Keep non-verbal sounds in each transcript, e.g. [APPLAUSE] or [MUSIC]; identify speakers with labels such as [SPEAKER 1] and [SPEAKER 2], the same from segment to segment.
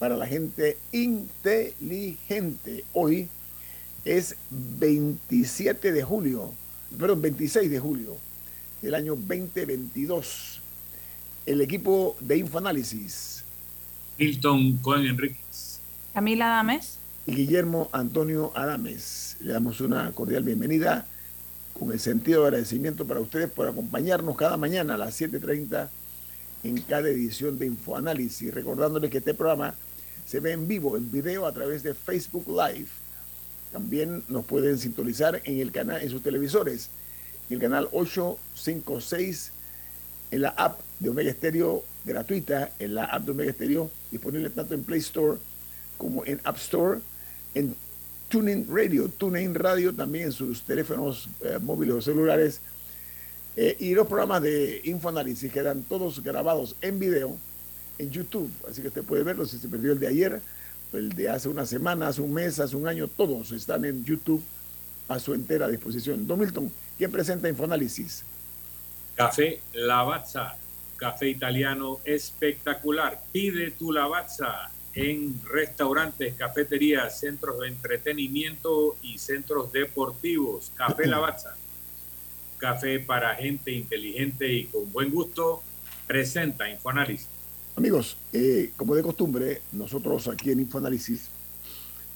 [SPEAKER 1] para la gente inteligente. Hoy es 27 de julio, perdón, 26 de julio del año 2022. El equipo de Infoanálisis.
[SPEAKER 2] Hilton Cohen Enríquez.
[SPEAKER 3] Camila Adames.
[SPEAKER 1] Y Guillermo Antonio Adames. Le damos una cordial bienvenida con el sentido de agradecimiento para ustedes por acompañarnos cada mañana a las 7.30 en cada edición de Infoanálisis. Recordándoles que este programa se ve en vivo, en video a través de Facebook Live. También nos pueden sintonizar en el canal, en sus televisores, en el canal 856, en la app de Omega Stereo gratuita, en la app de Omega Stereo, disponible tanto en Play Store como en App Store, en TuneIn Radio, TuneIn Radio también en sus teléfonos eh, móviles o celulares. Eh, y los programas de Infoanálisis quedan todos grabados en video en YouTube. Así que usted puede verlo si se perdió el de ayer, el de hace una semana, hace un mes, hace un año, todos están en YouTube a su entera disposición. Don Milton, ¿quién presenta Infoanálisis?
[SPEAKER 2] Café Lavazza, café italiano espectacular. Pide tu Lavazza en restaurantes, cafeterías, centros de entretenimiento y centros deportivos. Café Lavazza, café para gente inteligente y con buen gusto, presenta Infoanálisis.
[SPEAKER 1] Amigos, eh, como de costumbre, nosotros aquí en Infoanálisis,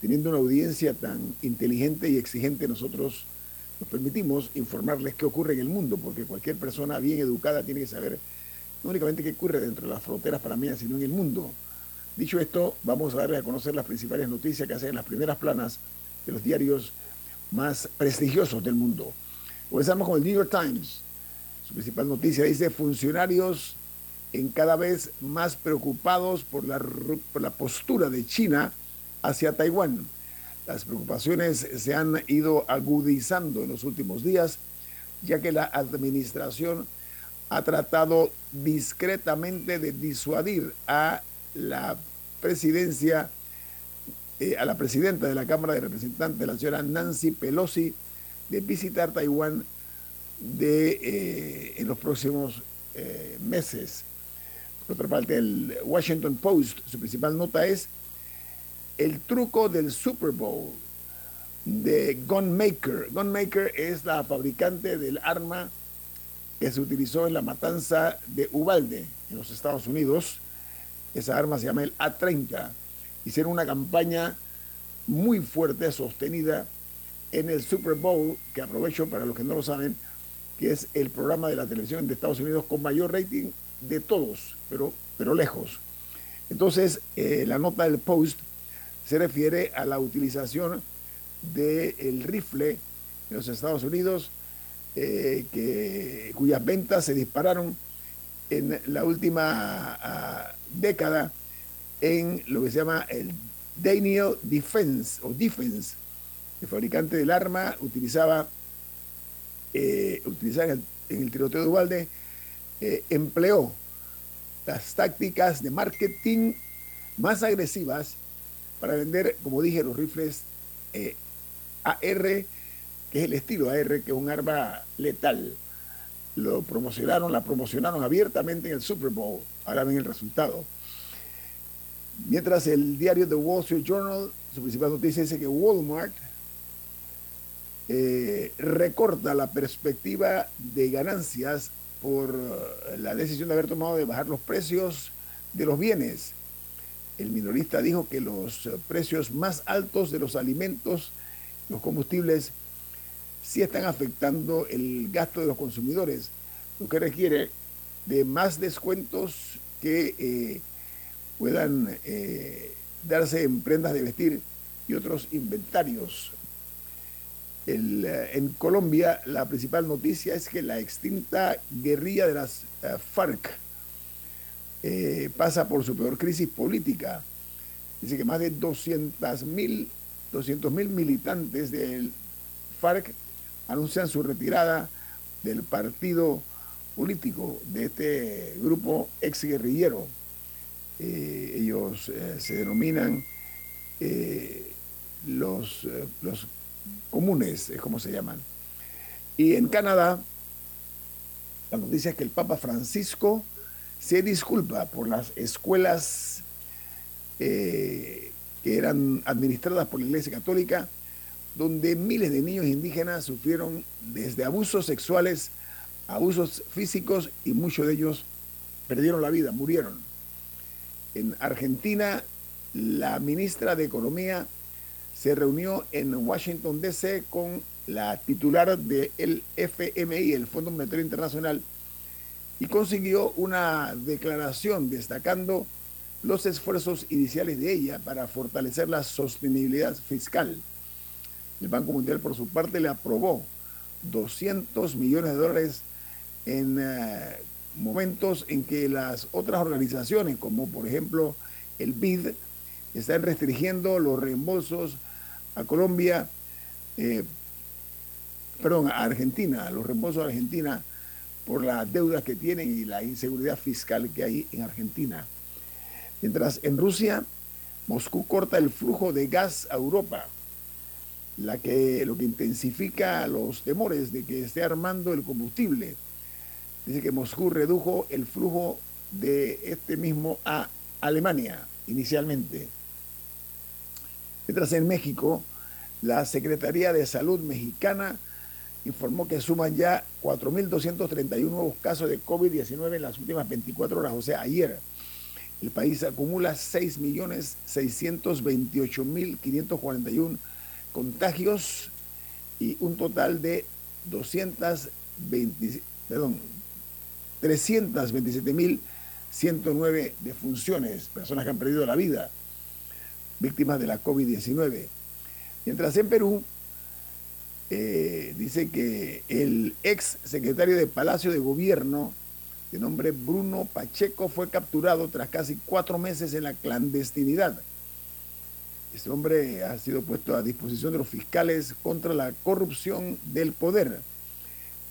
[SPEAKER 1] teniendo una audiencia tan inteligente y exigente, nosotros nos permitimos informarles qué ocurre en el mundo, porque cualquier persona bien educada tiene que saber no únicamente qué ocurre dentro de las fronteras panameñas, sino en el mundo. Dicho esto, vamos a darles a conocer las principales noticias que hacen en las primeras planas de los diarios más prestigiosos del mundo. Comenzamos con el New York Times. Su principal noticia dice, funcionarios en cada vez más preocupados por la, por la postura de China hacia Taiwán. Las preocupaciones se han ido agudizando en los últimos días, ya que la administración ha tratado discretamente de disuadir a la presidencia, eh, a la presidenta de la Cámara de Representantes, la señora Nancy Pelosi, de visitar Taiwán de, eh, en los próximos eh, meses. Por otra parte, el Washington Post, su principal nota es el truco del Super Bowl de Gunmaker. Gunmaker es la fabricante del arma que se utilizó en la matanza de Ubalde en los Estados Unidos. Esa arma se llama el A-30. Hicieron una campaña muy fuerte, sostenida en el Super Bowl, que aprovecho para los que no lo saben, que es el programa de la televisión de Estados Unidos con mayor rating de todos, pero, pero lejos. Entonces, eh, la nota del Post se refiere a la utilización del rifle en los Estados Unidos, eh, que, cuyas ventas se dispararon en la última ah, década en lo que se llama el Daniel Defense o Defense. El fabricante del arma utilizaba, eh, utilizaba en, el, tiroteo de Ubalde eh, empleó las tácticas de marketing más agresivas para vender, como dije, los rifles eh, AR, que es el estilo AR, que es un arma letal. Lo promocionaron, la promocionaron abiertamente en el Super Bowl. Ahora ven el resultado. Mientras el diario The Wall Street Journal, su principal noticia dice que Walmart eh, recorta la perspectiva de ganancias por eh, la decisión de haber tomado de bajar los precios de los bienes. El minorista dijo que los eh, precios más altos de los alimentos, los combustibles, sí están afectando el gasto de los consumidores, lo que requiere de más descuentos que eh, puedan darse en prendas de vestir y otros inventarios. Eh, en Colombia la principal noticia es que la extinta guerrilla de las FARC pasa por su peor crisis política. Dice que más de 200 mil 200 militantes del FARC anuncian su retirada del partido político de este grupo exguerrillero. Eh, ellos eh, se denominan eh, los, los comunes, es como se llaman. Y en Canadá, la noticia es que el Papa Francisco se disculpa por las escuelas que eran administradas por la Iglesia Católica, donde miles de niños indígenas sufrieron desde abusos sexuales abusos físicos y muchos de ellos perdieron la vida, murieron. En Argentina, la ministra de Economía se reunió en Washington, D.C. con la titular del FMI, el Fondo Monetario Internacional, y consiguió una declaración destacando los esfuerzos iniciales de ella para fortalecer la sostenibilidad fiscal. El Banco Mundial, por su parte, le aprobó 200 millones de dólares en eh, momentos en que las otras organizaciones, como por ejemplo el BID, están restringiendo los reembolsos a Colombia, eh, perdón, a Argentina, los reembolsos a Argentina por las deudas que tienen y la inseguridad fiscal que hay en Argentina. Mientras en Rusia, Moscú corta el flujo de gas a Europa, lo que intensifica los temores de que esté armando el combustible dice que Moscú redujo el flujo de este mismo a Alemania inicialmente. Mientras en México, la Secretaría de Salud mexicana informó que suman ya 4.231 nuevos casos de COVID-19 en las últimas 24 horas, o sea, ayer. El país acumula 6.628.541 contagios y un total de 220, perdón, 327.109 defunciones, personas que han perdido la vida, víctimas de la COVID-19. Mientras en Perú eh, dice que el ex secretario de Palacio de Gobierno, de nombre Bruno Pacheco, fue capturado tras casi cuatro meses en la clandestinidad. Este hombre ha sido puesto a disposición de los fiscales contra la corrupción del poder.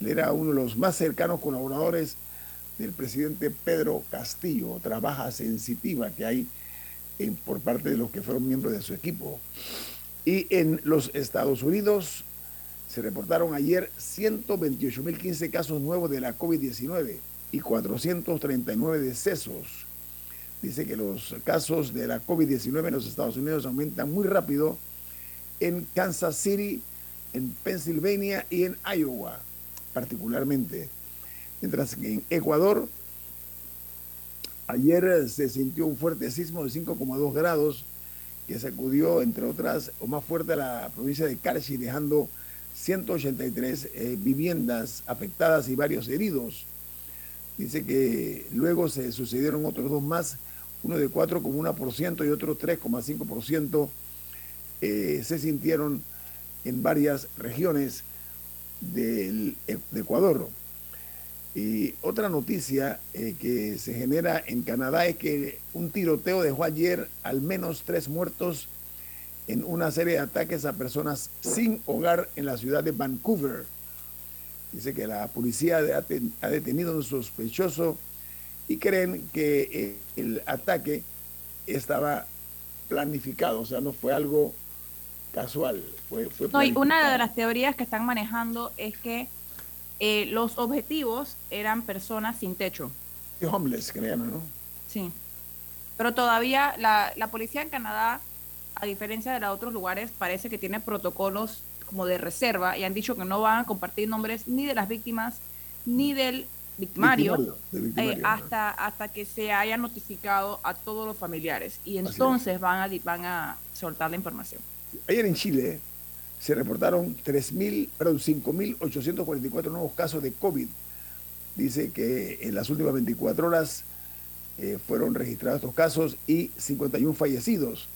[SPEAKER 1] Él era uno de los más cercanos colaboradores del presidente Pedro Castillo, otra baja sensitiva que hay por parte de los que fueron miembros de su equipo. Y en los Estados Unidos se reportaron ayer 128.015 casos nuevos de la COVID-19 y 439 decesos. Dice que los casos de la COVID-19 en los Estados Unidos aumentan muy rápido en Kansas City, en Pennsylvania y en Iowa particularmente. Mientras que en Ecuador, ayer se sintió un fuerte sismo de 5,2 grados que sacudió, entre otras, o más fuerte a la provincia de Carchi, dejando 183 eh, viviendas afectadas y varios heridos. Dice que luego se sucedieron otros dos más, uno de 4,1% y otro 3,5% eh, se sintieron en varias regiones del, de Ecuador. Y otra noticia eh, que se genera en Canadá es que un tiroteo dejó ayer al menos tres muertos en una serie de ataques a personas sin hogar en la ciudad de Vancouver. Dice que la policía ha detenido a un sospechoso y creen que eh, el ataque estaba planificado, o sea, no fue algo casual. Fue,
[SPEAKER 3] una de las teorías que están manejando es que eh, los objetivos eran personas sin techo.
[SPEAKER 1] homeless, que ¿no?
[SPEAKER 3] Sí. Pero todavía la, la policía en Canadá, a diferencia de los otros lugares, parece que tiene protocolos como de reserva y han dicho que no van a compartir nombres ni de las víctimas ni del victimario, eh, hasta, hasta que se haya notificado a todos los familiares y entonces van a, van a soltar la información.
[SPEAKER 1] Ayer en Chile se reportaron 3.000, perdón, 5.844 nuevos casos de COVID. Dice que en las últimas 24 horas eh, fueron registrados estos casos y 51 fallecidos.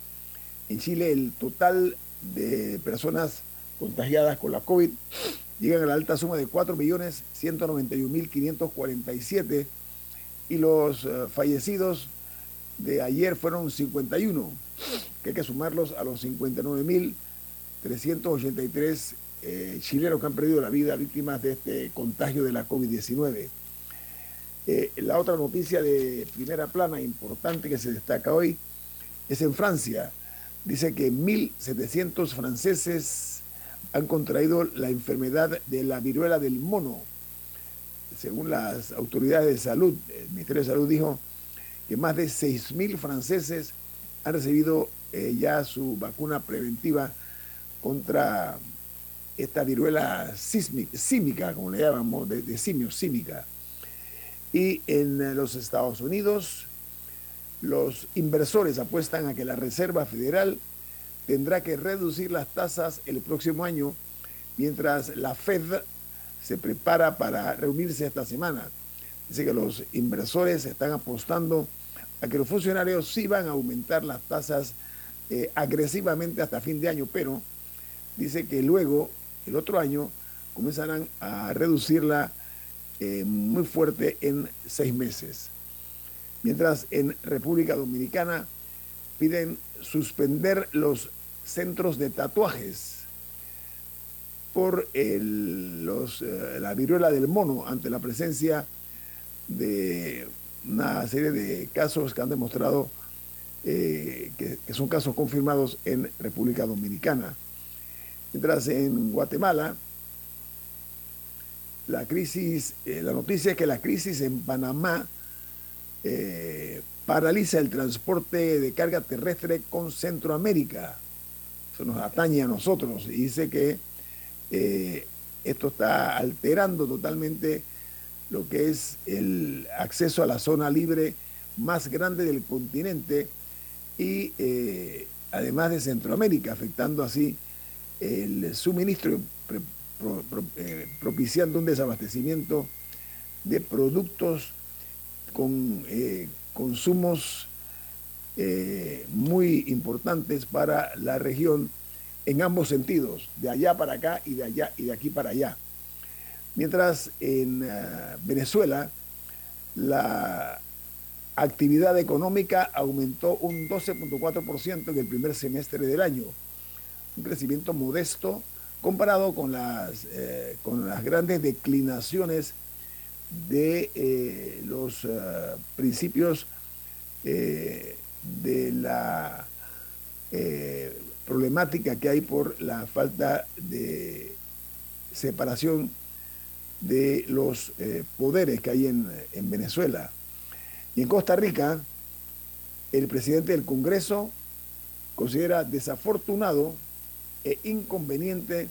[SPEAKER 1] En Chile el total de personas contagiadas con la COVID llegan a la alta suma de 4.191.547 y los eh, fallecidos de ayer fueron 51, que hay que sumarlos a los 59.383 eh, chilenos que han perdido la vida víctimas de este contagio de la COVID-19. Eh, la otra noticia de primera plana importante que se destaca hoy es en Francia. Dice que 1.700 franceses han contraído la enfermedad de la viruela del mono. Según las autoridades de salud, el Ministerio de Salud dijo que más de 6.000 franceses han recibido eh, ya su vacuna preventiva contra esta viruela sísmica, como le llamamos, de, de simio, símica. Y en los Estados Unidos, los inversores apuestan a que la Reserva Federal tendrá que reducir las tasas el próximo año, mientras la Fed se prepara para reunirse esta semana. Dice que los inversores están apostando a que los funcionarios sí van a aumentar las tasas eh, agresivamente hasta fin de año, pero dice que luego, el otro año, comenzarán a reducirla eh, muy fuerte en seis meses. Mientras en República Dominicana piden suspender los centros de tatuajes por los, eh, la viruela del mono ante la presencia de una serie de casos que han demostrado eh, que, que, son casos confirmados en República Dominicana. Mientras en Guatemala la crisis, eh, la noticia es que la crisis en Panamá eh, paraliza el transporte de carga terrestre con Centroamérica. Eso nos atañe a nosotros y dice que eh, esto está alterando totalmente lo que es el acceso a la zona libre más grande del continente y además de Centroamérica, afectando así el suministro eh, propiciando un desabastecimiento de productos con eh, consumos eh, muy importantes para la región en ambos sentidos, de allá para acá y de allá y de aquí para allá. Mientras en Venezuela la actividad económica aumentó un 12.4% en el primer semestre del año, un crecimiento modesto comparado con las, eh, con las grandes declinaciones de eh, los eh, principios de la problemática que hay por la falta de separación de los poderes que hay en, en Venezuela. Y en Costa Rica, el presidente del Congreso considera desafortunado e inconveniente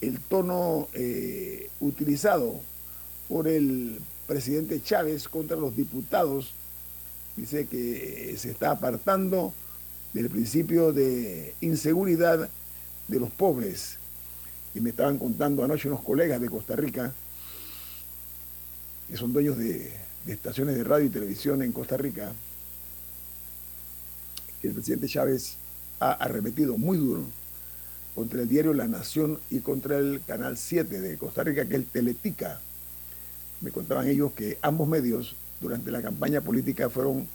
[SPEAKER 1] el tono eh, utilizado por el presidente Chávez contra los diputados. Dice que se está apartando del principio de inseguridad de los pobres. Y me estaban contando anoche unos colegas de Costa Rica, que son dueños de, de estaciones de radio y televisión en Costa Rica, que el presidente Chávez ha arremetido muy duro contra el diario La Nación y contra el Canal 7 de Costa Rica, que es el Teletica. Me contaban ellos que ambos medios durante la campaña política fueron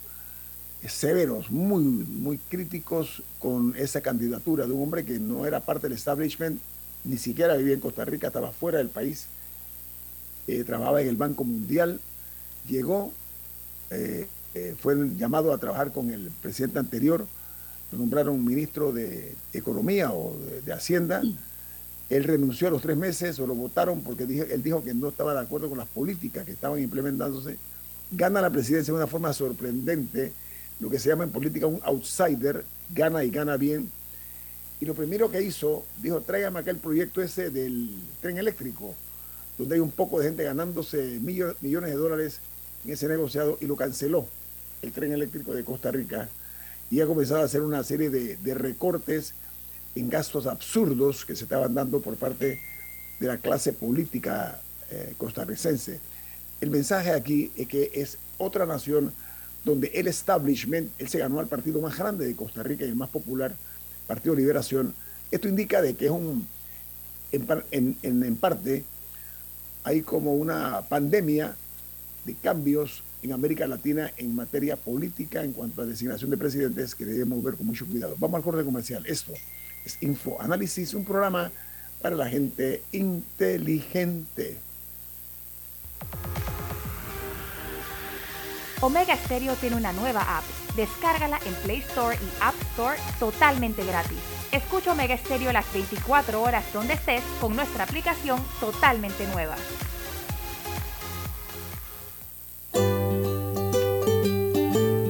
[SPEAKER 1] severos, muy, muy críticos con esa candidatura de un hombre que no era parte del establishment, ni siquiera vivía en Costa Rica, estaba fuera del país, eh, trabajaba en el Banco Mundial, llegó, eh, eh, fue llamado a trabajar con el presidente anterior, lo nombraron ministro de Economía o de, Hacienda. Él renunció a los tres meses o lo votaron porque él dijo que no estaba de acuerdo con las políticas que estaban implementándose. Gana la presidencia de una forma sorprendente, lo que se llama en política un outsider, gana y gana bien. Y lo primero que hizo, dijo, tráigame acá el proyecto ese del tren eléctrico, donde hay un poco de gente ganándose millones de dólares en ese negociado y lo canceló, el tren eléctrico de Costa Rica y ha comenzado a hacer una serie de, recortes en gastos absurdos que se estaban dando por parte de la clase política eh, costarricense. El mensaje aquí es que es otra nación donde el establishment, él se ganó al partido más grande de Costa Rica y el más popular, Partido Liberación. Esto indica de que es un, en, en parte, hay como una pandemia de cambios en América Latina en materia política en cuanto a designación de presidentes que debemos ver con mucho cuidado. Vamos al corte comercial. Esto es Info Análisis, un programa para la gente inteligente.
[SPEAKER 4] Omega Stereo tiene una nueva app. Descárgala en Play Store y App Store totalmente gratis. Escucha Omega Stereo las 24 horas donde estés con nuestra aplicación totalmente nueva.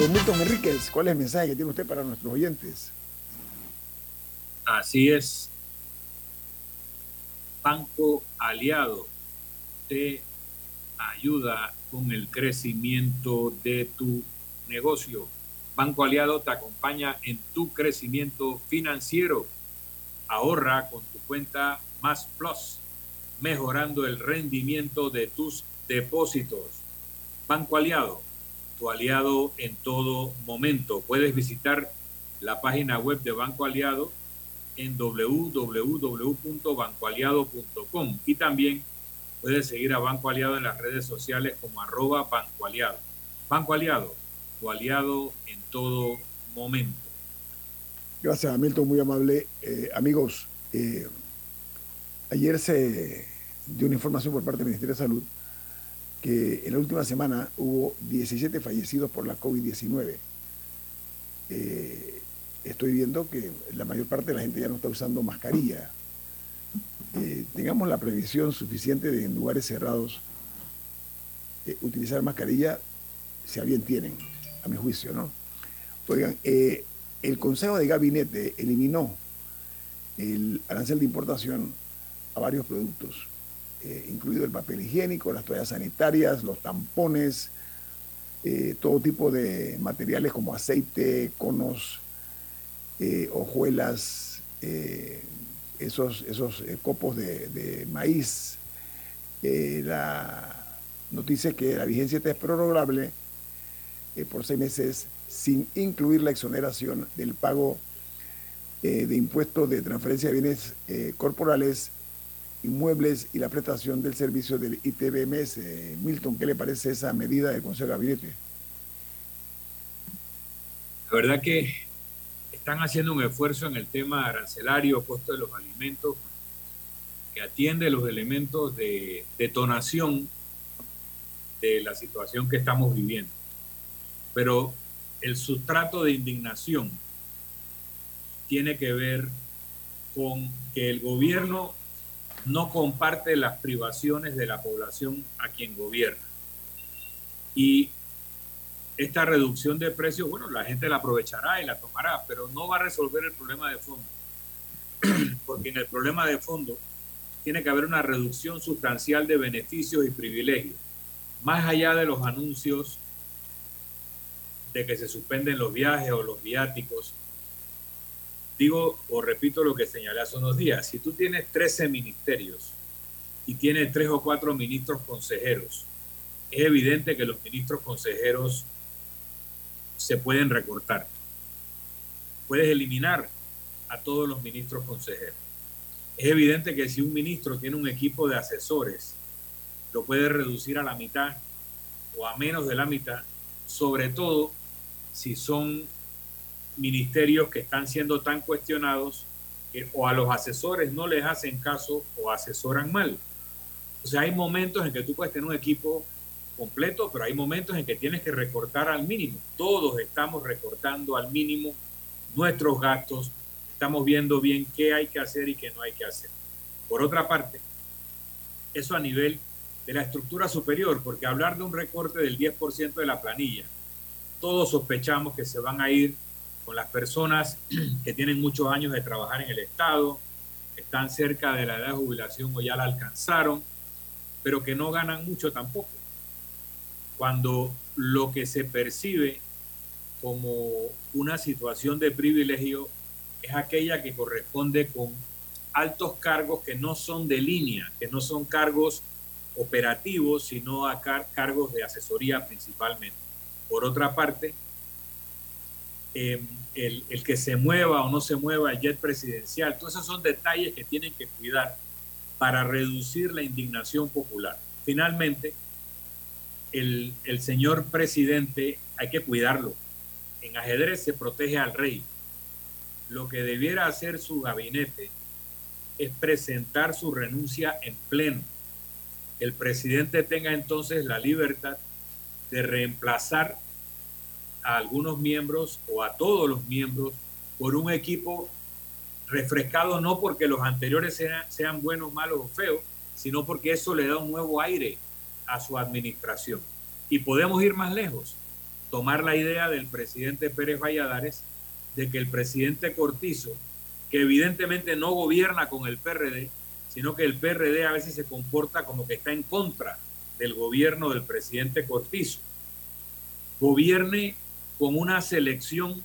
[SPEAKER 1] Don Milton ¿cuál es el mensaje que tiene usted para nuestros oyentes?
[SPEAKER 2] Así es. Banco Aliado te ayuda con el crecimiento de tu negocio. Banco Aliado te acompaña en tu crecimiento financiero. Ahorra con tu cuenta Más Plus, mejorando el rendimiento de tus depósitos. Banco Aliado tu aliado en todo momento. Puedes visitar la página web de Banco Aliado en www.bancoaliado.com y también puedes seguir a Banco Aliado en las redes sociales como arroba Banco Aliado. Banco Aliado, tu aliado en todo momento.
[SPEAKER 1] Gracias, Hamilton, muy amable. Eh, amigos, eh, ayer se dio una información por parte del Ministerio de Salud que en la última semana hubo 17 fallecidos por la COVID-19. Eh, estoy viendo que la mayor parte de la gente ya no está usando mascarilla. Eh, tengamos la previsión suficiente de en lugares cerrados eh, utilizar mascarilla, si a bien tienen, a mi juicio, ¿no? Oigan, el Consejo de Gabinete eliminó el arancel de importación a varios productos eh, incluido el papel higiénico, las toallas sanitarias, los tampones, eh, todo tipo de materiales como aceite, conos, eh, hojuelas, esos, esos copos de, maíz. la noticia es que la vigencia está es prorrogable por seis meses sin incluir la exoneración del pago de impuestos de transferencia de bienes corporales inmuebles y la prestación del servicio del ITBMS. Milton, ¿qué le parece esa medida del Consejo de Gabinete?
[SPEAKER 2] La verdad que están haciendo un esfuerzo en el tema arancelario, costo de los alimentos, que atiende los elementos de detonación de la situación que estamos viviendo. Pero el sustrato de indignación tiene que ver con que el gobierno no comparte las privaciones de la población a quien gobierna. Y esta reducción de precios, bueno, la gente la aprovechará y la tomará, pero no va a resolver el problema de fondo. [CLEARS THROAT] Porque en el problema de fondo tiene que haber una reducción sustancial de beneficios y privilegios, más allá de los anuncios de que se suspenden los viajes o los viáticos. Digo o repito lo que señalé hace unos días, si tú tienes 13 ministerios y tienes tres o cuatro ministros consejeros, es evidente que los ministros consejeros se pueden recortar. Puedes eliminar a todos los ministros consejeros. Es evidente que si un ministro tiene un equipo de asesores, lo puede reducir a la mitad o a menos de la mitad, sobre todo si son ministerios que están siendo tan cuestionados que o a los asesores no les hacen caso o asesoran mal. O sea, hay momentos en que tú puedes tener un equipo completo, pero hay momentos en que tienes que recortar al mínimo. Todos estamos recortando al mínimo nuestros gastos, estamos viendo bien qué hay que hacer y qué no hay que hacer. Por otra parte, eso a nivel de la estructura superior, porque hablar de un recorte del 10% de la planilla, todos sospechamos que se van a ir con las personas [CLEARS THROAT] que tienen muchos años de trabajar en el Estado, están cerca de la edad de jubilación o ya la alcanzaron, pero que no ganan mucho tampoco. Cuando lo que se percibe como una situación de privilegio es aquella que corresponde con altos cargos que no son de línea, que no son cargos operativos, sino a cargos de asesoría principalmente. Por otra parte, em, el, el, que se mueva o no se mueva el jet presidencial, todos esos son detalles que tienen que cuidar para reducir la indignación popular. Finalmente, el, el señor presidente hay que cuidarlo. En ajedrez se protege al rey. Lo que debiera hacer su gabinete es presentar su renuncia en pleno. El presidente tenga entonces la libertad de reemplazar a algunos miembros o a todos los miembros por un equipo refrescado no porque los anteriores sean, sean buenos, malos o feos, sino porque eso le da un nuevo aire a su administración. Y podemos ir más lejos, tomar la idea del presidente Pérez Valladares de que el presidente Cortizo, que evidentemente no gobierna con el PRD, sino que el PRD a veces se comporta como que está en contra del gobierno del presidente Cortizo, gobierne con una selección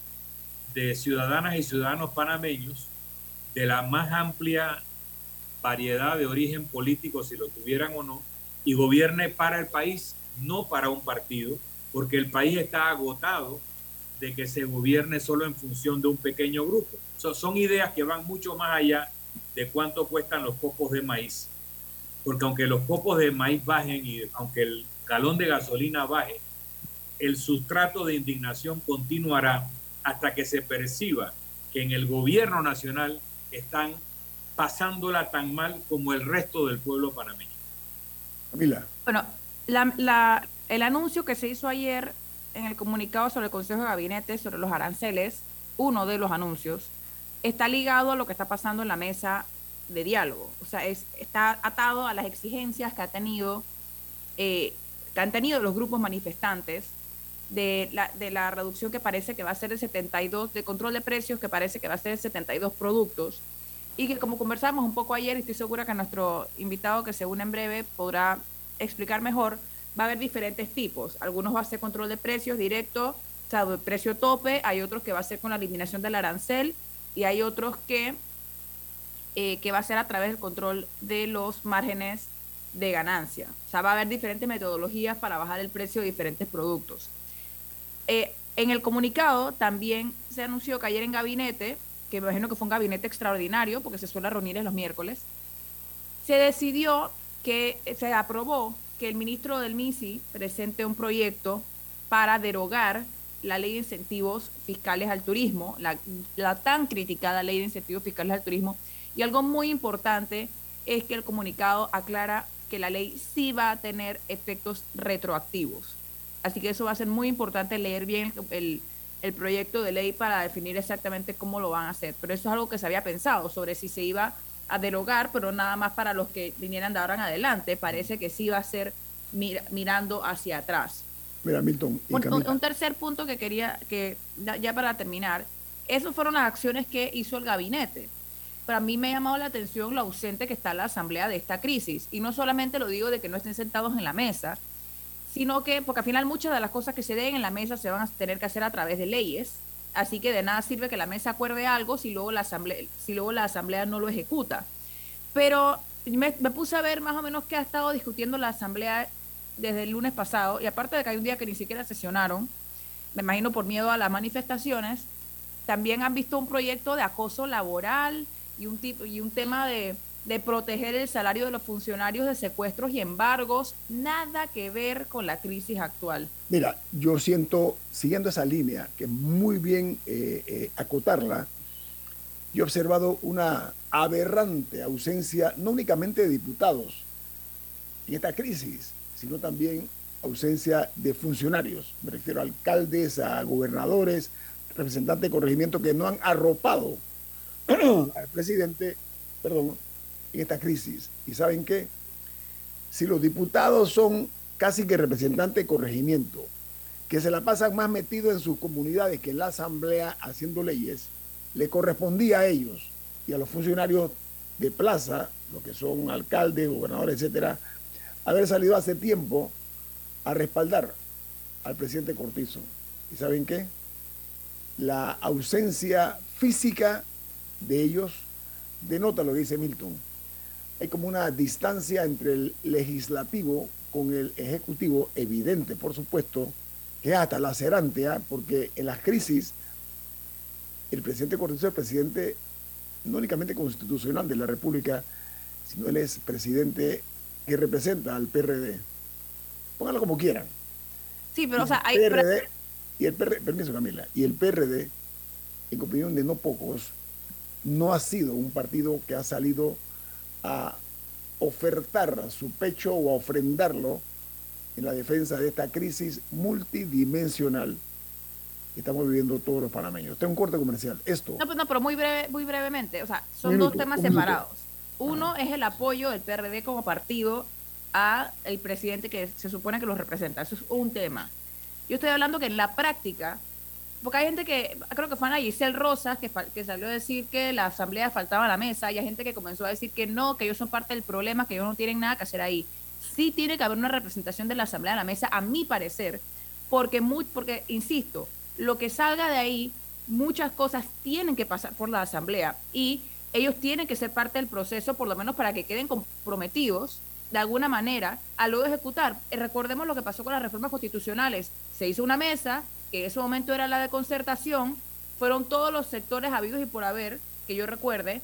[SPEAKER 2] de ciudadanas y ciudadanos panameños de la más amplia variedad de origen político, si lo tuvieran o no, y gobierne para el país, no para un partido, porque el país está agotado de que se gobierne solo en función de un pequeño grupo. son ideas que van mucho más allá de cuánto cuestan los copos de maíz. Porque aunque los copos de maíz bajen y aunque el galón de gasolina baje, el sustrato de indignación continuará hasta que se perciba que en el gobierno nacional están pasándola tan mal como el resto del pueblo panameño.
[SPEAKER 1] Camila.
[SPEAKER 3] Bueno, la, el anuncio que se hizo ayer en el comunicado sobre el Consejo de Gabinete sobre los aranceles, uno de los anuncios, está ligado a lo que está pasando en la mesa de diálogo. O sea, es, está atado a las exigencias que ha tenido, eh, que han tenido los grupos manifestantes de la, de la reducción que parece que va a ser de 72, de control de precios que parece que va a ser de 72 productos. Y que como conversamos un poco ayer, estoy segura que nuestro invitado que se une en breve podrá explicar mejor, va a haber diferentes tipos. Algunos va a ser control de precios directo, o sea, de precio tope, hay otros que va a ser con la eliminación del arancel y hay otros que, eh, que va a ser a través del control de los márgenes de ganancia. O sea, va a haber diferentes metodologías para bajar el precio de diferentes productos. Eh, en el comunicado también se anunció que ayer en gabinete, que me imagino que fue un gabinete extraordinario porque se suele reunir en los miércoles, se decidió que se aprobó que el ministro del MISI presente un proyecto para derogar la ley de incentivos fiscales al turismo, la, tan criticada ley de incentivos fiscales al turismo. Y algo muy importante es que el comunicado aclara que la ley sí va a tener efectos retroactivos. Así que eso va a ser muy importante leer bien el, el proyecto de ley para definir exactamente cómo lo van a hacer. Pero eso es algo que se había pensado sobre si se iba a derogar, pero nada más para los que vinieran de ahora en adelante. Parece que sí va a ser mirando hacia atrás.
[SPEAKER 1] Mira, Milton.
[SPEAKER 3] un, tercer punto que quería, que ya para terminar, esas fueron las acciones que hizo el gabinete. Para mí me ha llamado la atención lo ausente que está la asamblea de esta crisis. Y no solamente lo digo de que no estén sentados en la mesa, sino que, porque al final muchas de las cosas que se den en la mesa se van a tener que hacer a través de leyes. Así que de nada sirve que la mesa acuerde algo si luego la asamblea, si luego la asamblea no lo ejecuta. Pero me, puse a ver más o menos qué ha estado discutiendo la asamblea desde el lunes pasado. Y aparte de que hay un día que ni siquiera sesionaron, me imagino por miedo a las manifestaciones, también han visto un proyecto de acoso laboral, y un, tipo, y un tema de, de proteger el salario de los funcionarios de secuestros y embargos, nada que ver con la crisis actual.
[SPEAKER 1] Mira, yo siento, siguiendo esa línea, que muy bien eh, eh, acotarla, yo he observado una aberrante ausencia, no únicamente de diputados en esta crisis, sino también ausencia de funcionarios. Me refiero a alcaldes, a gobernadores, representantes de corregimiento que no han arropado [CLEARS THROAT] al presidente, perdón, en esta crisis. ¿Y saben qué? Si los diputados son casi que representantes de corregimiento, que se la pasan más metidos en sus comunidades que en la asamblea haciendo leyes, le correspondía a ellos y a los funcionarios de plaza, los que son alcaldes, gobernadores, etcétera, haber salido hace tiempo a respaldar al presidente Cortizo. ¿Y saben qué? La ausencia física de ellos denota lo que dice Milton. Hay como una distancia entre el legislativo con el ejecutivo, evidente, por supuesto, que es hasta lacerante, ¿ah? porque en las crisis el presidente Cortés es el presidente no únicamente constitucional de la República, sino él es presidente que representa al PRD. Pónganlo como quieran.
[SPEAKER 3] Sí, pero o sea, hay...
[SPEAKER 1] y el PRD, permiso Camila, y el PRD, en opinión de no pocos, no ha sido un partido que ha salido a ofertar su pecho o a ofrendarlo en la defensa de esta crisis multidimensional que estamos viviendo todos los panameños. Tengo un corte comercial. Esto.
[SPEAKER 3] No, pues no pero muy, breve, muy brevemente. O sea, son dos temas separados. Uno es el apoyo del PRD como partido a el presidente que se supone que lo representa. Eso es un tema. Yo estoy hablando que en la práctica porque hay gente que, creo que fue Ana Giselle Rosas, que, que salió a decir que la asamblea faltaba a la mesa, y hay gente que comenzó a decir que no, que ellos son parte del problema, que ellos no tienen nada que hacer ahí. Sí tiene que haber una representación de la asamblea a la mesa, a mi parecer, porque, porque insisto, lo que salga de ahí, muchas cosas tienen que pasar por la asamblea y ellos tienen que ser parte del proceso, por lo menos para que queden comprometidos de alguna manera a luego ejecutar. Eh, recordemos lo que pasó con las reformas constitucionales. Se hizo una mesa, que en ese momento era la de concertación, fueron todos los sectores habidos y por haber, que yo recuerde,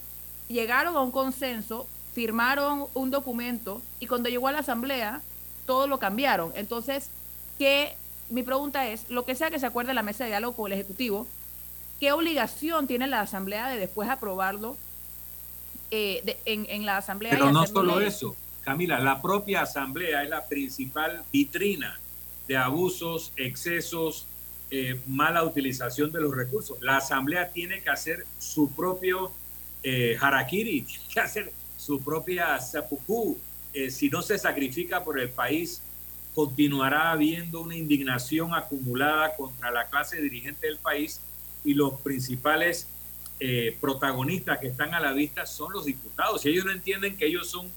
[SPEAKER 3] llegaron a un consenso, firmaron un documento y cuando llegó a la asamblea, todo lo cambiaron. Entonces, ¿qué, mi pregunta es, lo que sea que se acuerde la mesa de diálogo con el Ejecutivo, ¿qué obligación tiene la asamblea de después aprobarlo eh, en, la asamblea?
[SPEAKER 2] Pero no solo eso, Camila, la propia asamblea es la principal vitrina de abusos, excesos, eh, mala utilización de los recursos. La Asamblea tiene que hacer su propio eh, harakiri, [LAUGHS] tiene que hacer su propia seppuku. Eh, si no se sacrifica por el país, continuará habiendo una indignación acumulada contra la clase dirigente del país y los principales protagonistas que están a la vista son los diputados. Si ellos no entienden que ellos son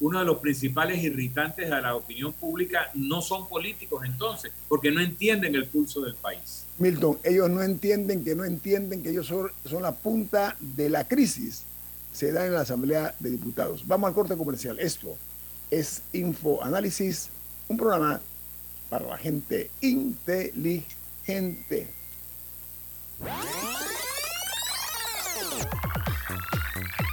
[SPEAKER 2] uno de los principales irritantes de la opinión pública no son políticos entonces, porque no entienden el pulso del país.
[SPEAKER 1] Milton, ellos no entienden que no entienden que ellos son, la punta de la crisis. Se da en la Asamblea de Diputados. Vamos al corte comercial. Esto es Info Análisis, un programa para la gente inteligente.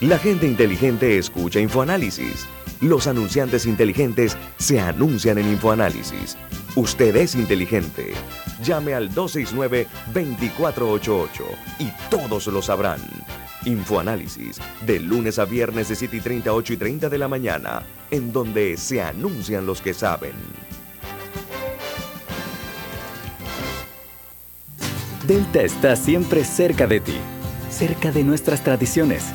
[SPEAKER 5] La gente inteligente escucha InfoAnálisis. Los anunciantes inteligentes se anuncian en InfoAnálisis. Usted es inteligente. Llame al 269-2488 y todos lo sabrán. Infoanálisis, de lunes a viernes de 7 y 30, 8 y 30 de la mañana, en donde se anuncian los que saben.
[SPEAKER 6] Delta está siempre cerca de ti, cerca de nuestras tradiciones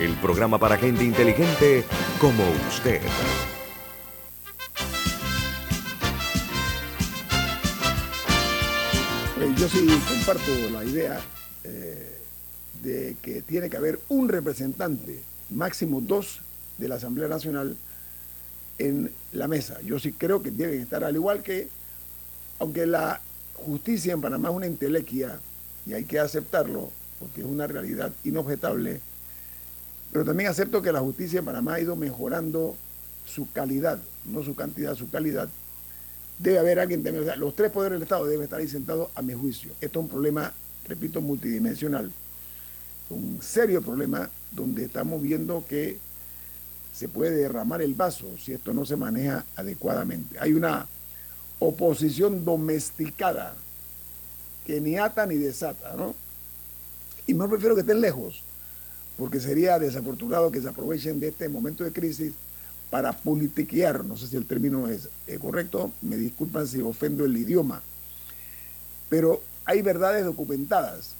[SPEAKER 5] el programa para gente inteligente como usted.
[SPEAKER 1] Yo sí comparto la idea eh, de que tiene que haber un representante, máximo dos, de la Asamblea Nacional en la mesa. Yo sí creo que deben estar, al igual que, aunque la justicia en Panamá es una entelequia, y hay que aceptarlo, porque es una realidad inobjetable, pero también acepto que la justicia en Panamá ha ido mejorando su calidad, no su cantidad, su calidad. Debe haber alguien, los tres poderes del Estado deben estar ahí sentados a mi juicio. Esto es un problema, repito, multidimensional. Un serio problema donde estamos viendo que se puede derramar el vaso si esto no se maneja adecuadamente. Hay una oposición domesticada que ni ata ni desata, ¿no? Y más prefiero que estén lejos porque sería desafortunado que se aprovechen de este momento de crisis para politiquear, no sé si el término es correcto, me disculpan si ofendo el idioma, pero hay verdades documentadas.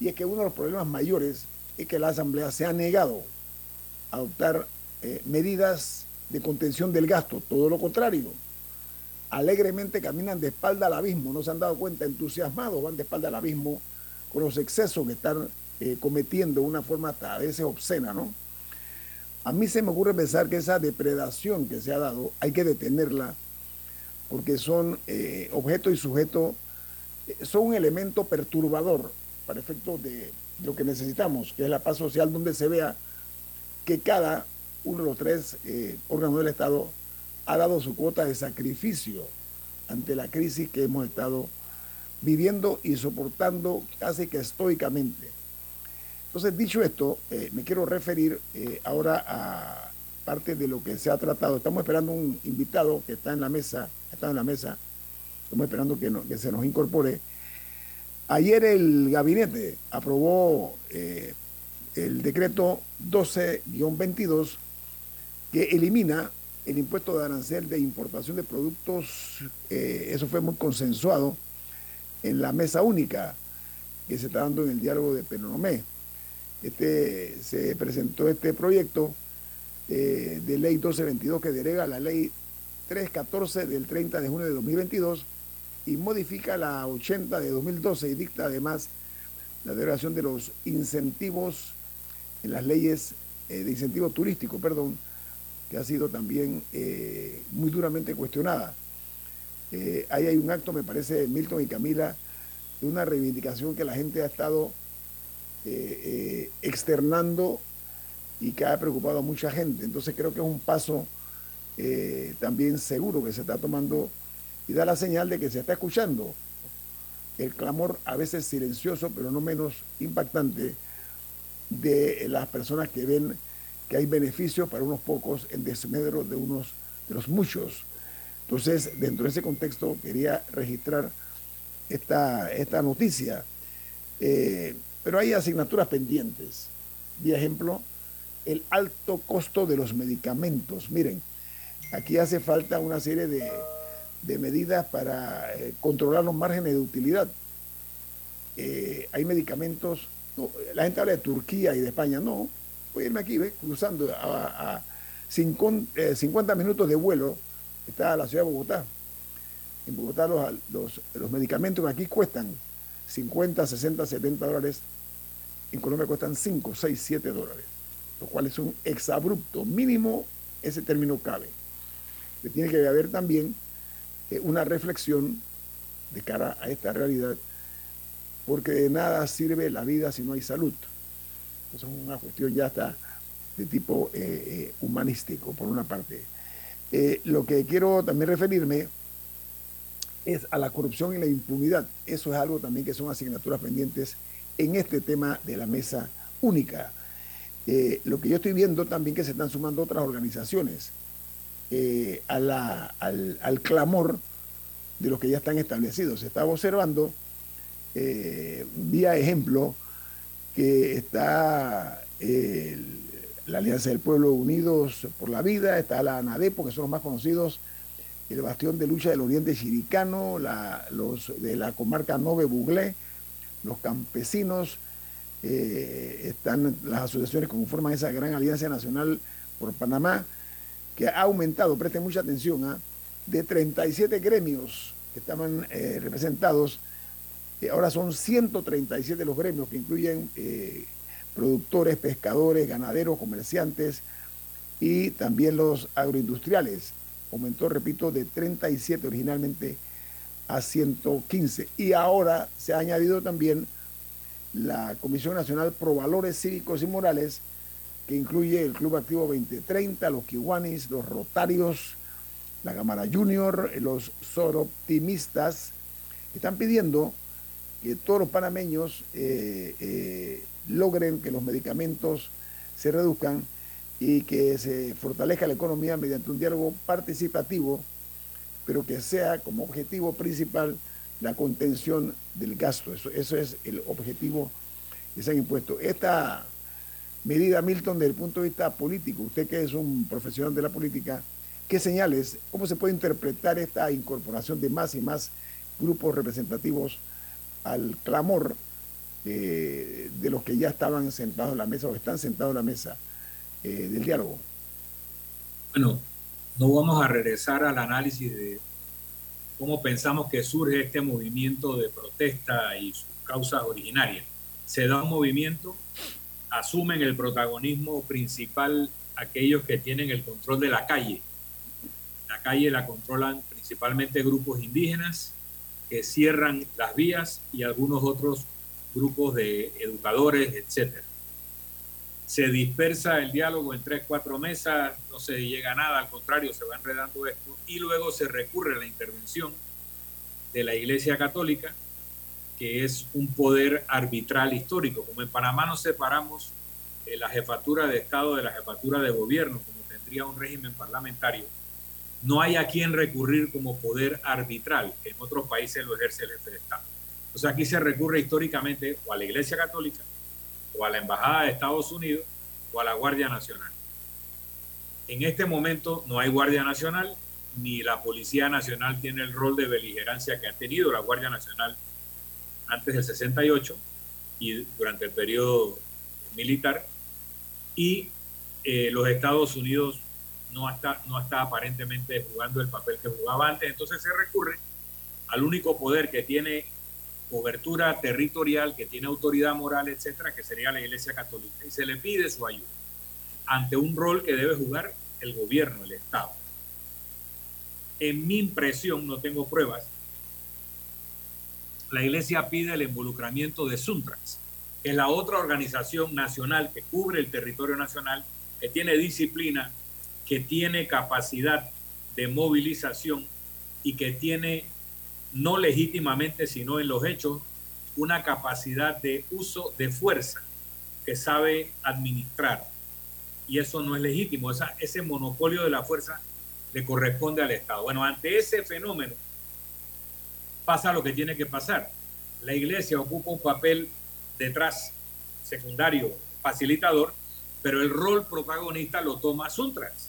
[SPEAKER 1] Y es que uno de los problemas mayores es que la Asamblea se ha negado a adoptar eh, medidas de contención del gasto, todo lo contrario. Alegremente caminan de espalda al abismo, no se han dado cuenta, entusiasmados van de espalda al abismo con los excesos que están eh, cometiendo una forma a veces obscena, ¿no? A mí se me ocurre pensar que esa depredación que se ha dado hay que detenerla porque son eh, objeto y sujeto, eh, son un elemento perturbador para efectos de lo que necesitamos, que es la paz social, donde se vea que cada uno de los tres órganos del Estado ha dado su cuota de sacrificio ante la crisis que hemos estado viviendo y soportando casi que estoicamente. Entonces, dicho esto, eh, me quiero referir eh, ahora a parte de lo que se ha tratado. Estamos esperando un invitado que está en la mesa, está en la mesa, estamos esperando que, se nos incorpore. Ayer el gabinete aprobó eh, el decreto 12-22 que elimina el impuesto de arancel de importación de productos. eso fue muy consensuado en la mesa única que se está dando en el diálogo de Penonomé este, se presentó este proyecto eh, de ley 1222 que delega la ley 314 del 30 de junio de 2022 y modifica la 80 de 2012 y dicta además la derogación de los incentivos en las leyes eh, de incentivo turístico, perdón, que ha sido también eh, muy duramente cuestionada. ahí hay un acto, me parece, Milton y Camila, de una reivindicación que la gente ha estado eh, eh, externando y que ha preocupado a mucha gente. Entonces creo que es un paso eh, también seguro que se está tomando y da la señal de que se está escuchando el clamor a veces silencioso, pero no menos impactante, de las personas que ven que hay beneficios para unos pocos en desmedro de unos de los muchos. Entonces, dentro de ese contexto, quería registrar esta, esta noticia. Pero hay asignaturas pendientes. vía ejemplo, el alto costo de los medicamentos. Miren, aquí hace falta una serie de, medidas para eh, controlar los márgenes de utilidad. Eh, hay medicamentos, la gente habla de Turquía y de España, no, voy a irme aquí, ¿ve? cruzando a, 50, eh, minutos de vuelo, está la ciudad de Bogotá. En Bogotá los, los, los medicamentos aquí cuestan 50, 60, 70 dólares. En Colombia cuestan 5, 6, 7 dólares, lo cual es un exabrupto. Mínimo ese término cabe. tiene que haber también eh, una reflexión de cara a esta realidad, porque de nada sirve la vida si no hay salud. Eso es una cuestión ya está de tipo eh, eh, humanístico, por una parte. lo que quiero también referirme es a la corrupción y la impunidad. Eso es algo también que son asignaturas pendientes en este tema de la mesa única. Eh, lo que yo estoy viendo también que se están sumando otras organizaciones eh, al, clamor de los que ya están establecidos. Se estaba observando, eh, vía ejemplo, que está la Alianza del Pueblo Unidos por la Vida, está la ANADEPO, que son los más conocidos, el Bastión de Lucha del Oriente Chiricano, los de la comarca Nove Buglé, los campesinos, eh, están las asociaciones que conforman esa gran alianza nacional por Panamá, que ha aumentado, presten mucha atención, ¿ah? de 37 gremios que estaban eh, representados, eh, ahora son 137 los gremios que incluyen productores, pescadores, ganaderos, comerciantes y también los agroindustriales aumentó, repito, de 37 originalmente a 115. Y ahora se ha añadido también la Comisión Nacional Pro Valores Cívicos y Morales, que incluye el Club Activo 2030, los Kiwanis, los Rotarios, la Cámara Junior, los Soroptimistas, están pidiendo que todos los panameños eh, eh, logren que los medicamentos se reduzcan y que se fortalezca la economía mediante un diálogo participativo, pero que sea como objetivo principal la contención del gasto. Eso, es el objetivo que se han impuesto. Esta medida, Milton, desde el punto de vista político, usted que es un profesional de la política, ¿qué señales, cómo se puede interpretar esta incorporación de más y más grupos representativos al clamor de los que ya estaban sentados en la mesa o están sentados en la mesa? Eh, del diálogo?
[SPEAKER 2] Bueno, no vamos a regresar al análisis de cómo pensamos que surge este movimiento de protesta y sus causas originarias. Se da un movimiento, asumen el protagonismo principal aquellos que tienen el control de la calle. La calle la controlan principalmente grupos indígenas que cierran las vías y algunos otros grupos de educadores, etcétera se dispersa el diálogo en tres, cuatro mesas, no se llega a nada, al contrario, se va enredando esto, y luego se recurre a la intervención de la Iglesia Católica, que es un poder arbitral histórico. Como en Panamá nos separamos eh, la jefatura de Estado de la jefatura de gobierno, como tendría un régimen parlamentario, no hay a quien recurrir como poder arbitral, que en otros países lo ejerce el Estado. Entonces aquí se recurre históricamente o a la Iglesia Católica o a la Embajada de Estados Unidos o a la Guardia Nacional. En este momento no hay Guardia Nacional, ni la Policía Nacional tiene el rol de beligerancia que ha tenido la Guardia Nacional antes del 68 y durante el periodo militar. Y eh, los Estados Unidos no está, no está aparentemente jugando el papel que jugaba antes. Entonces se recurre al único poder que tiene cobertura territorial, que tiene autoridad moral, etcétera, que sería la Iglesia Católica, y se le pide su ayuda ante un rol que debe jugar el gobierno, el Estado. En mi impresión, no tengo pruebas, la Iglesia pide el involucramiento de Suntrax, que es la otra organización nacional que cubre el territorio nacional, que tiene disciplina, que tiene capacidad de movilización y que tiene no legítimamente, sino en los hechos, una capacidad de uso de fuerza que sabe administrar. Y eso no es legítimo, ese monopolio de la fuerza le corresponde al Estado. Bueno, ante ese fenómeno pasa lo que tiene que pasar. La iglesia ocupa un papel detrás, secundario, facilitador, pero el rol protagonista lo toma Suntrax.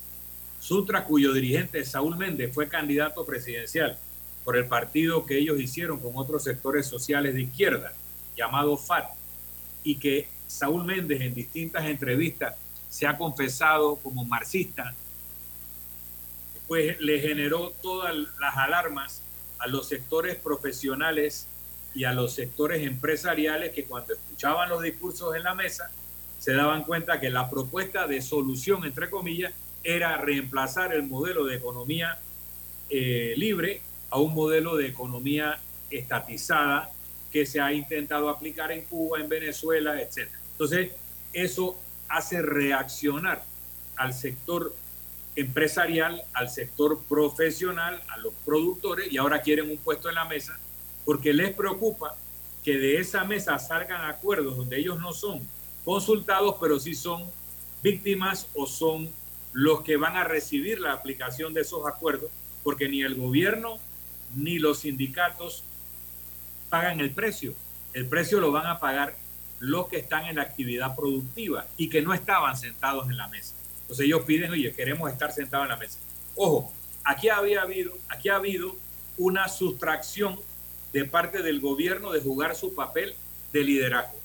[SPEAKER 2] Suntrax, cuyo dirigente Saúl Méndez fue candidato presidencial por el partido que ellos hicieron con otros sectores sociales de izquierda, llamado FAT, y que Saúl Méndez en distintas entrevistas se ha confesado como marxista, pues le generó todas las alarmas a los sectores profesionales y a los sectores empresariales que cuando escuchaban los discursos en la mesa se daban cuenta que la propuesta de solución, entre comillas, era reemplazar el modelo de economía eh, libre a un modelo de economía estatizada que se ha intentado aplicar en Cuba, en Venezuela, etc. Entonces, eso hace reaccionar al sector empresarial, al sector profesional, a los productores, y ahora quieren un puesto en la mesa, porque les preocupa que de esa mesa salgan acuerdos donde ellos no son consultados, pero sí son víctimas o son los que van a recibir la aplicación de esos acuerdos, porque ni el gobierno ni los sindicatos pagan el precio. El precio lo van a pagar los que están en la actividad productiva y que no estaban sentados en la mesa. Entonces ellos piden, oye, queremos estar sentados en la mesa. Ojo, aquí había habido, aquí ha habido una sustracción de parte del gobierno de jugar su papel de liderazgo.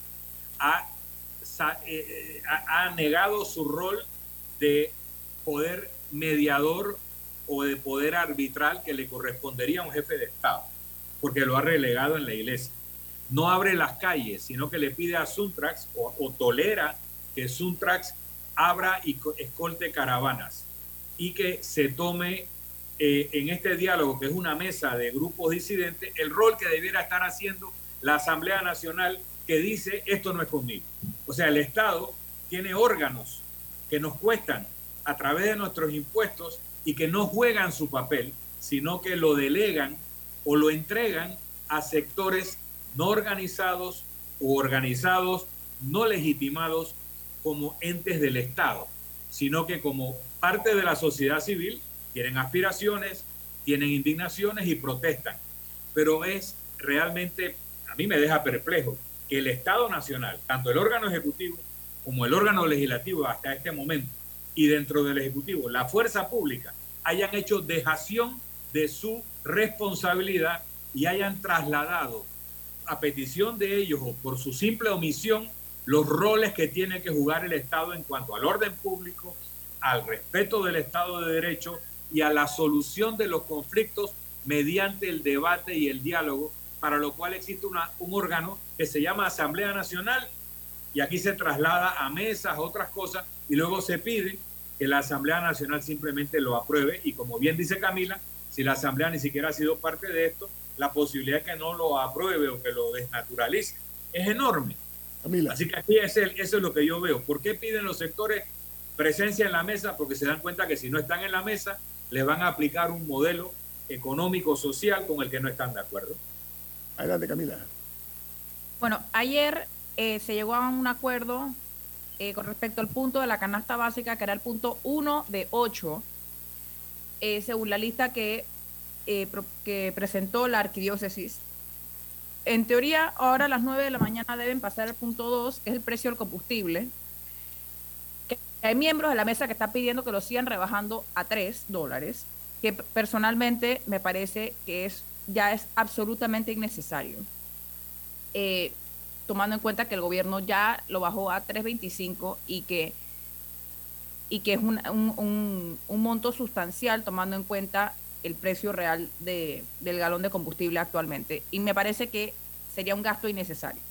[SPEAKER 2] Ha, eh, eh, ha negado su rol de poder mediador o de poder arbitral que le correspondería a un jefe de Estado, porque lo ha relegado en la iglesia. No abre las calles, sino que le pide a Suntrax o, tolera que Suntrax abra y escolte caravanas y que se tome eh, en este diálogo, que es una mesa de grupos disidentes, el rol que debiera estar haciendo la Asamblea Nacional que dice esto no es conmigo. O sea, el Estado tiene órganos que nos cuestan a través de nuestros impuestos y que no juegan su papel, sino que lo delegan o lo entregan a sectores no organizados o organizados no legitimados como entes del Estado, sino que como parte de la sociedad civil tienen aspiraciones, tienen indignaciones y protestan. Pero es realmente, a mí me deja perplejo que el Estado Nacional, tanto el órgano ejecutivo como el órgano legislativo hasta este momento, y dentro del Ejecutivo, la fuerza pública, hayan hecho dejación de su responsabilidad y hayan trasladado a petición de ellos o por su simple omisión los roles que tiene que jugar el Estado en cuanto al orden público, al respeto del Estado de Derecho y a la solución de los conflictos mediante el debate y el diálogo, para lo cual existe una, un órgano que se llama Asamblea Nacional y aquí se traslada a mesas, otras cosas, y luego se pide que la Asamblea Nacional simplemente lo apruebe y como bien dice Camila, si la Asamblea ni siquiera ha sido parte de esto, la posibilidad de que no lo apruebe o que lo desnaturalice es enorme. Camila. Así que aquí es el, eso es lo que yo veo. ¿Por qué piden los sectores presencia en la mesa? Porque se dan cuenta que si no están en la mesa, les van a aplicar un modelo económico, social con el que no están de acuerdo.
[SPEAKER 1] Adelante, Camila.
[SPEAKER 3] Bueno, ayer eh, se llegó a un acuerdo eh, con respecto al punto de la canasta básica, que era el punto 1 de 8, eh, según la lista que, eh, que presentó la arquidiócesis. En teoría, ahora a las 9 de la mañana deben pasar al punto 2, que es el precio del combustible. Hay miembros de la mesa que están pidiendo que lo sigan rebajando a 3 dólares, que personalmente me parece que es ya es absolutamente innecesario. Eh, tomando en cuenta que el gobierno ya lo bajó a 3.25 y que, y que es un, un, monto sustancial tomando en cuenta el precio real de, del galón de combustible actualmente. Y me parece que sería un gasto innecesario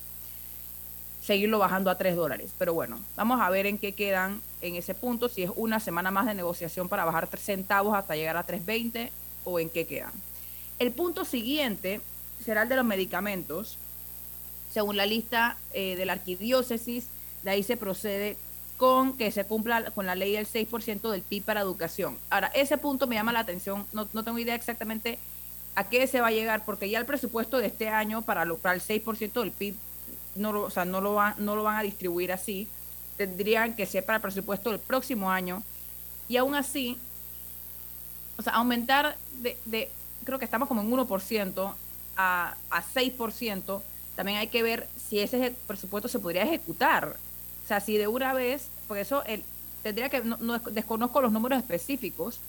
[SPEAKER 3] seguirlo bajando a 3 dólares. Pero bueno, vamos a ver en qué quedan en ese punto, si es una semana más de negociación para bajar 3 centavos hasta llegar a 3.20 o en qué quedan. El punto siguiente será el de los medicamentos según la lista eh, de la arquidiócesis, de ahí se procede con que se cumpla con la ley del 6% del PIB para educación. Ahora, ese punto me llama la atención, no, tengo idea exactamente a qué se va a llegar, porque ya el presupuesto de este año para, lo, para el 6% del PIB no lo, o sea, no, lo van, no lo van a distribuir así, tendrían que ser para el presupuesto del próximo año, y aún así, o sea, aumentar de, de creo que estamos como en 1% a, a 6%, también hay que ver si ese presupuesto se podría ejecutar. sea, si de una vez, por eso el, tendría que, no, desconozco los números específicos,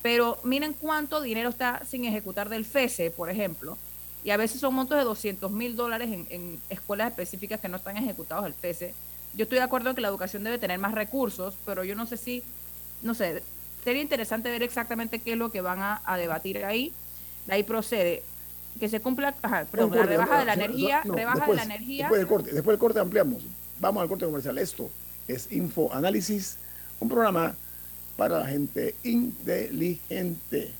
[SPEAKER 3] pero miren cuánto dinero está sin ejecutar del FESE, por ejemplo, y a veces son montos de 200 mil dólares en, escuelas específicas que no están ejecutados el FESE. Yo estoy de acuerdo en que la educación debe tener más recursos, pero yo no sé si, no sé, sería interesante ver exactamente qué es lo que van a, debatir ahí. De ahí procede que se cumpla, ajá, perdón, la rebaja de la energía, rebaja de la energía.
[SPEAKER 1] Después del corte, después del corte ampliamos. Vamos al corte comercial. Esto es Info Análisis, un programa para la gente inteligente.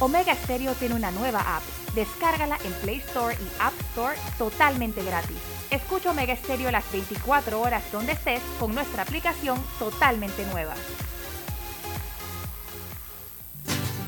[SPEAKER 4] Omega Stereo tiene una nueva app. Descárgala en Play Store y App Store totalmente gratis. Escucha Omega Stereo las 24 horas donde estés con nuestra aplicación totalmente nueva.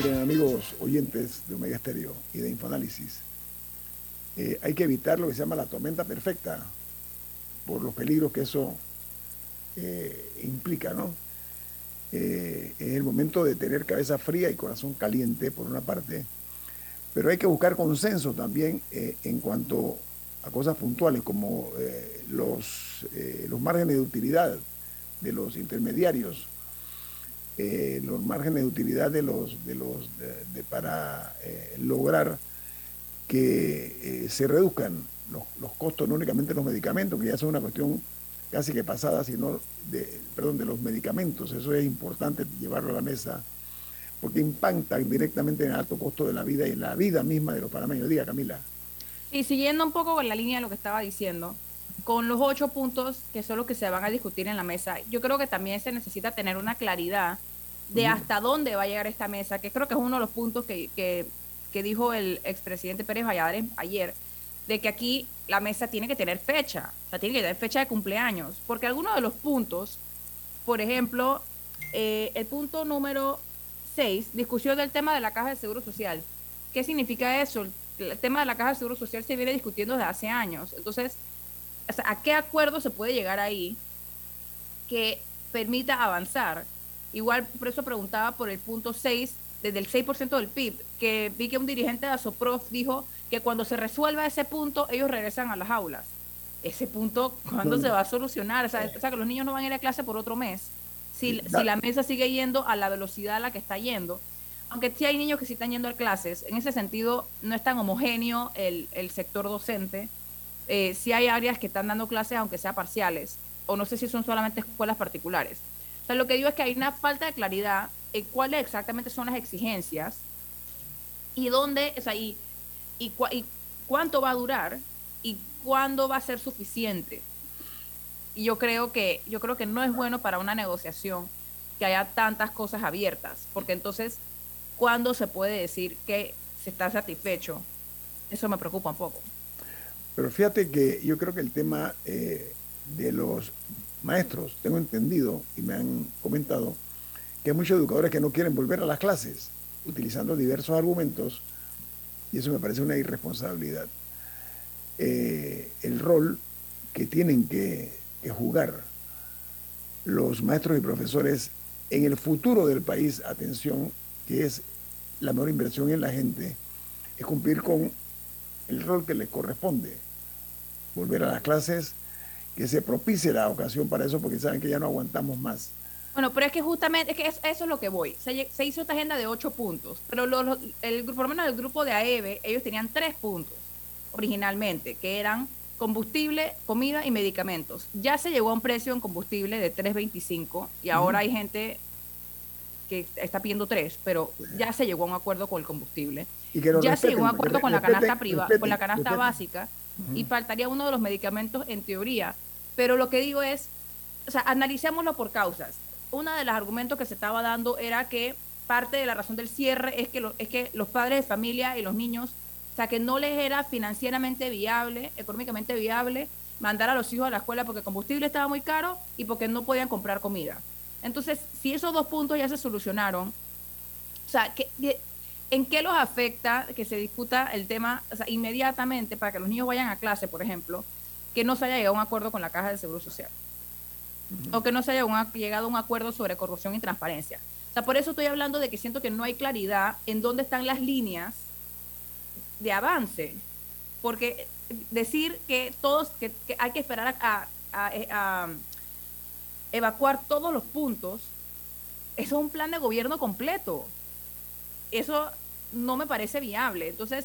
[SPEAKER 1] Amigos oyentes de Omega Stereo y de Infoanálisis, eh, hay que evitar lo que se llama la tormenta perfecta por los peligros que eso eh, implica, ¿no? Eh, es el momento de tener cabeza fría y corazón caliente, por una parte, pero hay que buscar consenso también en cuanto a cosas puntuales como los, los márgenes de utilidad de los intermediarios eh, los márgenes de utilidad de los, de los para eh, lograr que eh, se reduzcan los, los, costos, no únicamente los medicamentos, que ya es una cuestión casi que pasada, sino de, perdón, de los medicamentos. Eso es importante llevarlo a la mesa, porque impactan directamente en el alto costo de la vida y en la vida misma de los panameños. Diga, Camila.
[SPEAKER 3] Y siguiendo un poco con la línea de lo que estaba diciendo, con los ocho puntos que son los que se van a discutir en la mesa, yo creo que también se necesita tener una claridad de hasta dónde va a llegar esta mesa, que creo que es uno de los puntos que, que, dijo el expresidente Pérez Valladares ayer, de que aquí la mesa tiene que tener fecha, o sea, tiene que tener fecha de cumpleaños, porque algunos de los puntos, por ejemplo, eh, el punto número 6, discusión del tema de la caja de seguro social. ¿Qué significa eso? El tema de la caja de seguro social se viene discutiendo desde hace años. Entonces, ¿a qué acuerdo se puede llegar ahí que permita avanzar? Igual, por eso preguntaba por el punto 6, desde el 6% del PIB, que vi que un dirigente de Asoprof dijo que cuando se resuelva ese punto, ellos regresan a las aulas. Ese punto, ¿cuándo se va a solucionar? O sea, que los niños no van a ir a clase por otro mes. Si, si la mesa sigue yendo a la velocidad a la que está yendo. aunque sí hay niños que sí están yendo a clases, en ese sentido no es tan homogéneo el, sector docente. Eh, sí hay áreas que están dando clases, aunque sea parciales, o no sé si son solamente escuelas particulares. O sea, lo que digo es que hay una falta de claridad en cuáles exactamente son las exigencias y dónde, o sea, y, y, cuánto va a durar y cuándo va a ser suficiente. Y yo creo que, yo creo que no es bueno para una negociación que haya tantas cosas abiertas, porque entonces ¿cuándo se puede decir que se está satisfecho? Eso me preocupa un poco.
[SPEAKER 1] Pero fíjate que yo creo que el tema eh, de los maestros, tengo entendido y me han comentado que hay muchos educadores que no quieren volver a las clases utilizando diversos argumentos y eso me parece una irresponsabilidad. Eh, el rol que tienen que jugar los maestros y profesores en el futuro del país, atención, que es la mejor inversión en la gente es cumplir con el rol que le corresponde. Volver a las clases, que se propicie la ocasión para eso, porque saben que ya no aguantamos más.
[SPEAKER 3] Bueno, pero es que justamente, es que eso, es lo que voy. Se, hizo esta agenda de ocho puntos, pero el, por lo menos el grupo de AEBE, ellos tenían tres puntos originalmente, que eran combustible, comida y medicamentos. Ya se llegó a un precio en combustible de 3.25 y ahora hay gente que está pidiendo tres, pero ya se llegó a un acuerdo con el combustible. ya se llegó a un acuerdo con la canasta privada, con la canasta básica, y faltaría uno de los medicamentos en teoría. Pero lo que digo es, o sea, analicémoslo por causas. Uno de los argumentos que se estaba dando era que parte de la razón del cierre es que, es que los padres de familia y los niños, o sea, que no les era financieramente viable, económicamente viable, mandar a los hijos a la escuela porque el combustible estaba muy caro y porque no podían comprar comida. Entonces, si esos dos puntos ya se solucionaron, o sea, ¿en qué los afecta que se discuta el tema inmediatamente para que los niños vayan a clase, por ejemplo, que no se haya llegado a un acuerdo con la Caja de Seguro Social? O que no se haya llegado a un acuerdo sobre corrupción y transparencia. O sea, por eso estoy hablando de que siento que no hay claridad en dónde están las líneas de avance. Porque decir que todos, que, hay que esperar a evacuar todos los puntos, eso es un plan de gobierno completo. Eso no me parece viable. Entonces,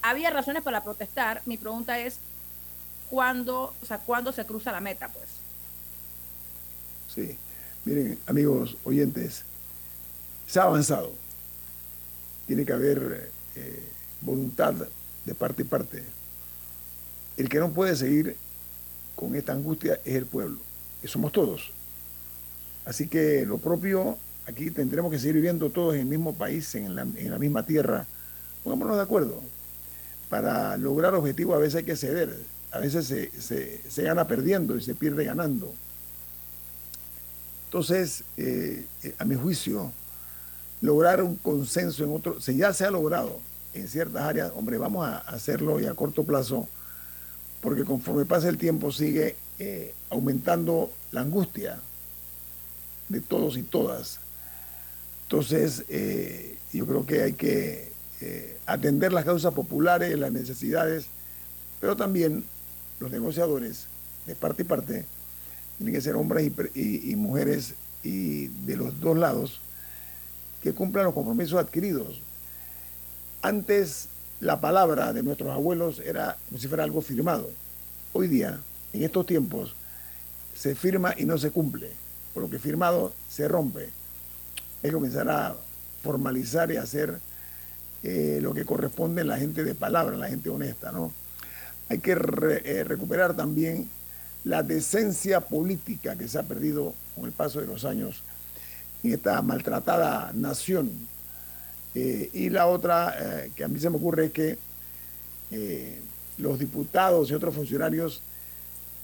[SPEAKER 3] había razones para protestar. Mi pregunta es, ¿cuándo, o sea, ¿cuándo se cruza la meta, pues?
[SPEAKER 1] Sí. Miren, amigos oyentes, se ha avanzado. Tiene que haber eh, voluntad de parte y parte. El que no puede seguir con esta angustia es el pueblo que somos todos. Así que lo propio, aquí tendremos que seguir viviendo todos en el mismo país, en la, misma tierra. Pongámonos de acuerdo. Para lograr objetivos a veces hay que ceder, a veces se, gana perdiendo y se pierde ganando. Entonces, eh, eh, a mi juicio, lograr un consenso en otro, si ya se ha logrado en ciertas áreas, hombre, vamos a hacerlo y a corto plazo, porque conforme pasa el tiempo sigue eh, aumentando la angustia de todos y todas. Entonces, eh, yo creo que hay que eh, atender las causas populares, las necesidades, pero también los negociadores, de parte y parte, tienen que ser hombres y, y mujeres y de los dos lados que cumplan los compromisos adquiridos. Antes la palabra de nuestros abuelos era como si fuera algo firmado. Hoy día en estos tiempos se firma y no se cumple. Por lo que firmado se rompe. Que comenzar a formalizar y hacer eh, lo que corresponde a la gente de palabra, la gente honesta, ¿no? Hay que eh, recuperar también la decencia política que se ha perdido con el paso de los años en esta maltratada nación. Eh, y la otra que a mí se me ocurre es que los diputados y otros funcionarios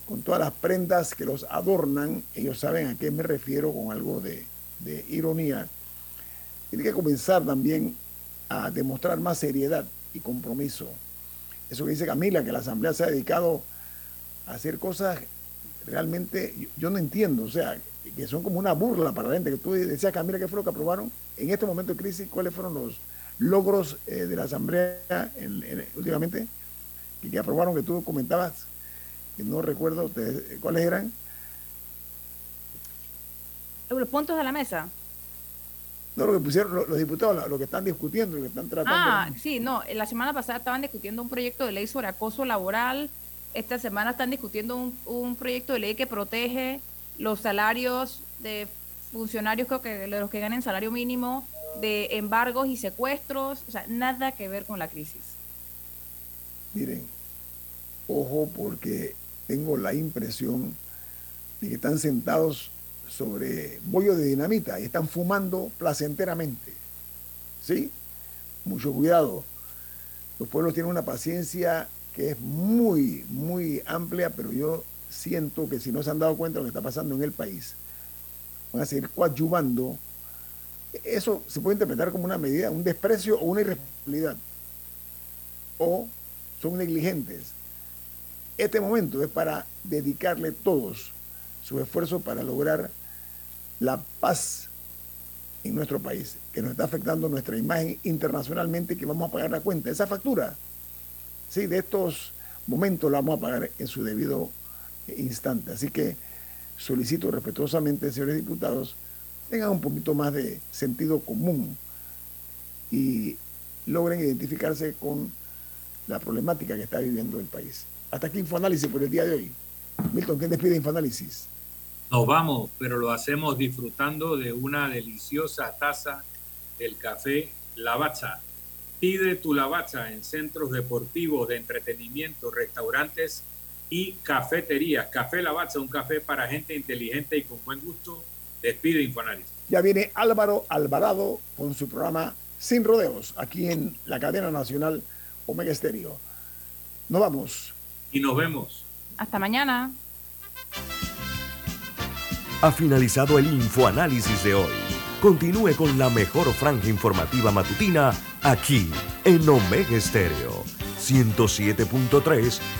[SPEAKER 1] con todas las prendas que los adornan, ellos saben a qué me refiero con algo de, ironía, tiene que comenzar también a demostrar más seriedad y compromiso. Eso que dice Camila, que la Asamblea se ha dedicado a hacer cosas realmente, yo, no entiendo, o sea, que son como una burla para la gente, que tú decías, Camila, ¿qué fue lo que aprobaron en este momento de crisis? ¿Cuáles fueron los logros eh, de la Asamblea últimamente? Que, que aprobaron, que tú comentabas no recuerdo cuáles eran.
[SPEAKER 3] Los puntos de la mesa.
[SPEAKER 1] No, lo que pusieron los, diputados, lo, que están discutiendo, lo que están tratando.
[SPEAKER 3] Ah, sí, no, la semana pasada estaban discutiendo un proyecto de ley sobre acoso laboral, esta semana están discutiendo un, un proyecto de ley que protege los salarios de funcionarios creo que de los que ganen salario mínimo, de embargos y secuestros, o sea, nada que ver con la crisis.
[SPEAKER 1] Miren, ojo porque tengo la impresión de que están sentados sobre bollo de dinamita y están fumando placenteramente. ¿Sí? Mucho cuidado. Los pueblos tienen una paciencia que es muy, muy amplia, pero yo siento que si no se han dado cuenta de lo que está pasando en el país, van a seguir coadyuvando. Eso se puede interpretar como una medida, un desprecio o una irresponsabilidad. O son negligentes. Este momento es para dedicarle todos sus esfuerzos para lograr la paz en nuestro país, que nos está afectando nuestra imagen internacionalmente y que vamos a pagar la cuenta. Esa factura, sí, de estos momentos la vamos a pagar en su debido instante. Así que solicito respetuosamente, señores diputados, tengan un poquito más de sentido común y logren identificarse con la problemática que está viviendo el país. Hasta aquí Infoanálisis por el día de hoy. Milton, ¿quién despide Infoanálisis?
[SPEAKER 2] Nos vamos, pero lo hacemos disfrutando de una deliciosa taza del café Lavazza. Pide tu Lavazza en centros deportivos, de entretenimiento, restaurantes y cafeterías. Café Lavazza, un café para gente inteligente y con buen gusto. Despide Infoanálisis.
[SPEAKER 1] Ya viene Álvaro Alvarado con su programa Sin Rodeos, aquí en la cadena nacional Omega Estéreo. Nos vamos.
[SPEAKER 2] Y nos vemos.
[SPEAKER 3] Hasta mañana.
[SPEAKER 5] Ha finalizado el Infoanálisis de hoy. Continúe con la mejor franja informativa matutina aquí en Omega Estéreo 107.3